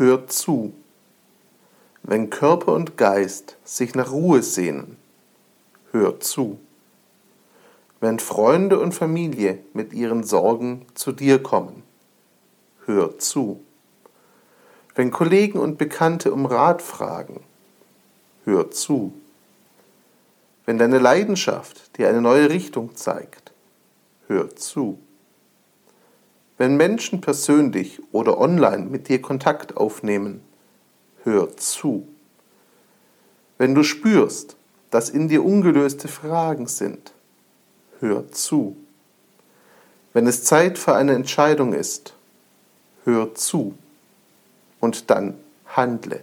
hör zu. Wenn Körper und Geist sich nach Ruhe sehnen, hör zu. Wenn Freunde und Familie mit ihren Sorgen zu dir kommen, hör zu. Wenn Kollegen und Bekannte um Rat fragen, hör zu. Wenn deine Leidenschaft dir eine neue Richtung zeigt, hör zu. Wenn Menschen persönlich oder online mit dir Kontakt aufnehmen, hör zu. Wenn du spürst, dass in dir ungelöste Fragen sind, hör zu. Wenn es Zeit für eine Entscheidung ist, hör zu und dann handle.